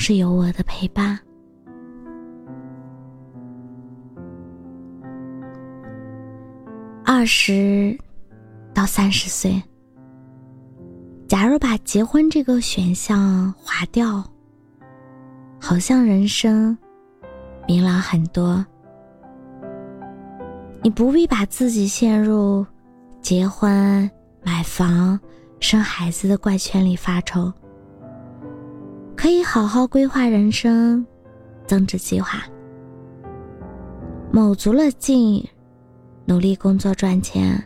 是有我的陪伴。二十到三十岁，假如把结婚这个选项划掉，好像人生明朗很多。你不必把自己陷入结婚、买房、生孩子的怪圈里发愁，可以好好规划人生，增值计划，卯足了劲。努力工作赚钱，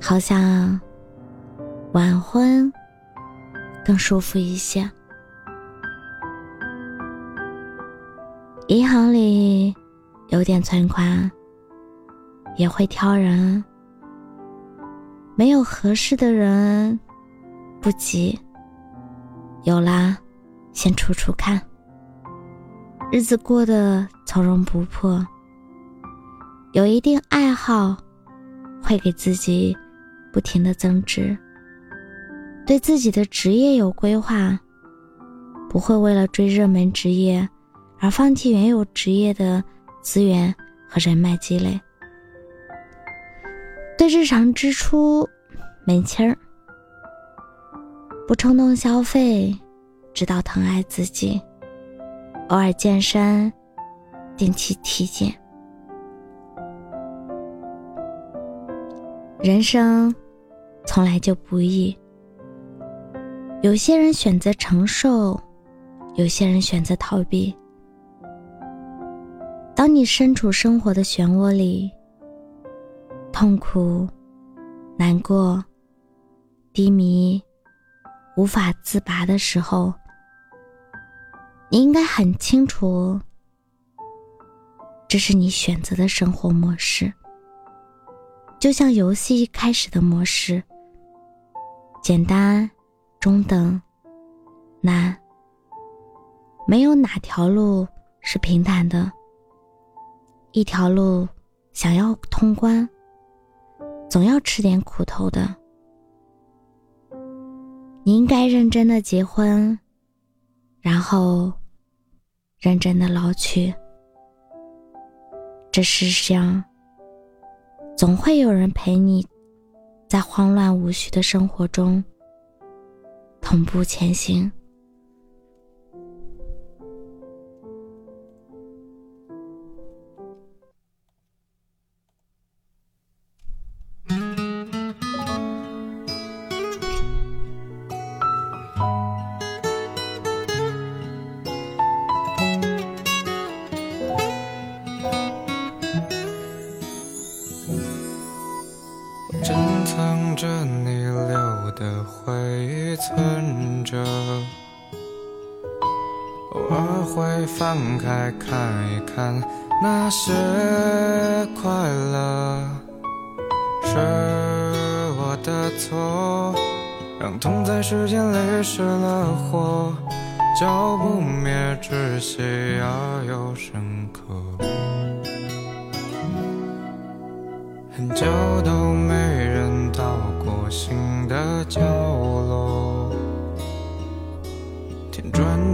好像晚婚更舒服一些。银行里有点存款，也会挑人。没有合适的人，不急。有啦，先处处看。日子过得从容不迫。有一定爱好，会给自己不停的增值。对自己的职业有规划，不会为了追热门职业而放弃原有职业的资源和人脉积累。对日常支出没气儿，不冲动消费，知道疼爱自己，偶尔健身，定期体检。人生从来就不易，有些人选择承受，有些人选择逃避。当你身处生活的漩涡里，痛苦、难过、低迷、无法自拔的时候，你应该很清楚，这是你选择的生活模式。就像游戏一开始的模式，简单、中等、难，没有哪条路是平坦的。一条路想要通关，总要吃点苦头的。你应该认真的结婚，然后认真的老去。这世上。总会有人陪你，在慌乱无序的生活中同步前行。偶尔会翻开看一看那些快乐，是我的错，让痛在时间里失了火，浇不灭，窒息而又深刻，很久都没人到。过心的角落，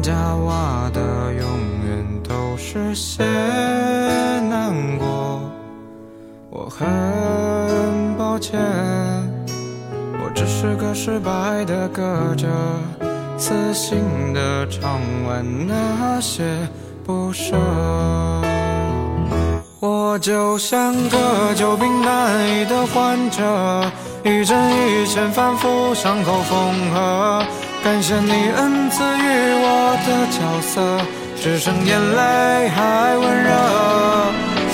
添砖加瓦的永远都是些难过。我很抱歉，我只是个失败的歌者，死心的唱完那些不舍。我就像个久病难医的患者。一针一线，反复伤口缝合。感谢你恩赐予我的角色，只剩眼泪还温热。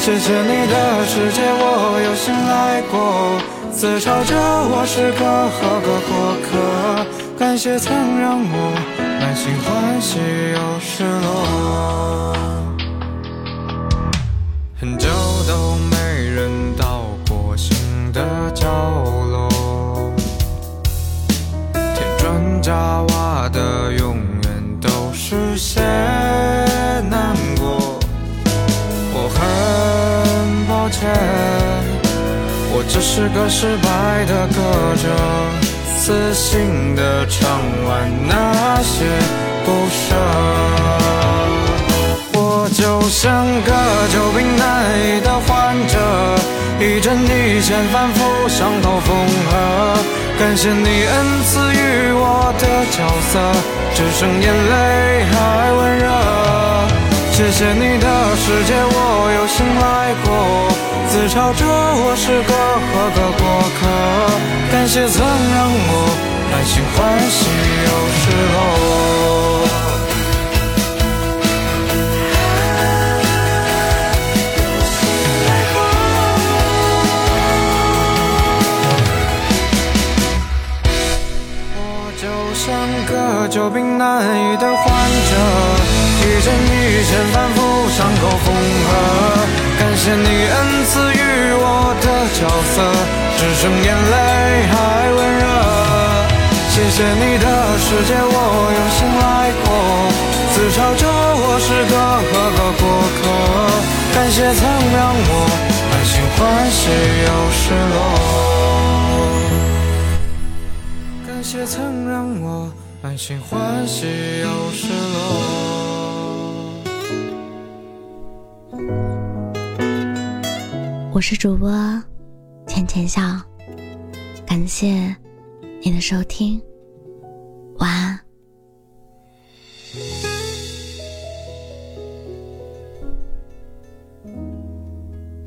谢谢你的世界，我有幸来过。自嘲着我是个合格过客。感谢。谢曾让我满心欢喜又失落。很久都没人到过新的角落，添砖加瓦的永远都是些难过。我很抱歉，我只是个失败的歌者，死心的唱完那些不舍。我就像个久病，一针一线反复伤透缝合。感谢你恩赐予我的角色，只剩眼泪还温热。谢谢你的世界，我有幸来过，自嘲着我是个合格过客。感谢曾让我满心欢喜又失落。就像个久病难医的患者，一针一线反复，伤口缝合。感谢你恩赐予我的角色，只剩眼泪还温热。谢谢你的世界，我有幸来过，自嘲着我是个合格过客。感谢曾让我满心欢喜又失落，曾让我满心欢喜又失落。我是主播浅浅笑，感谢你的收听，晚安。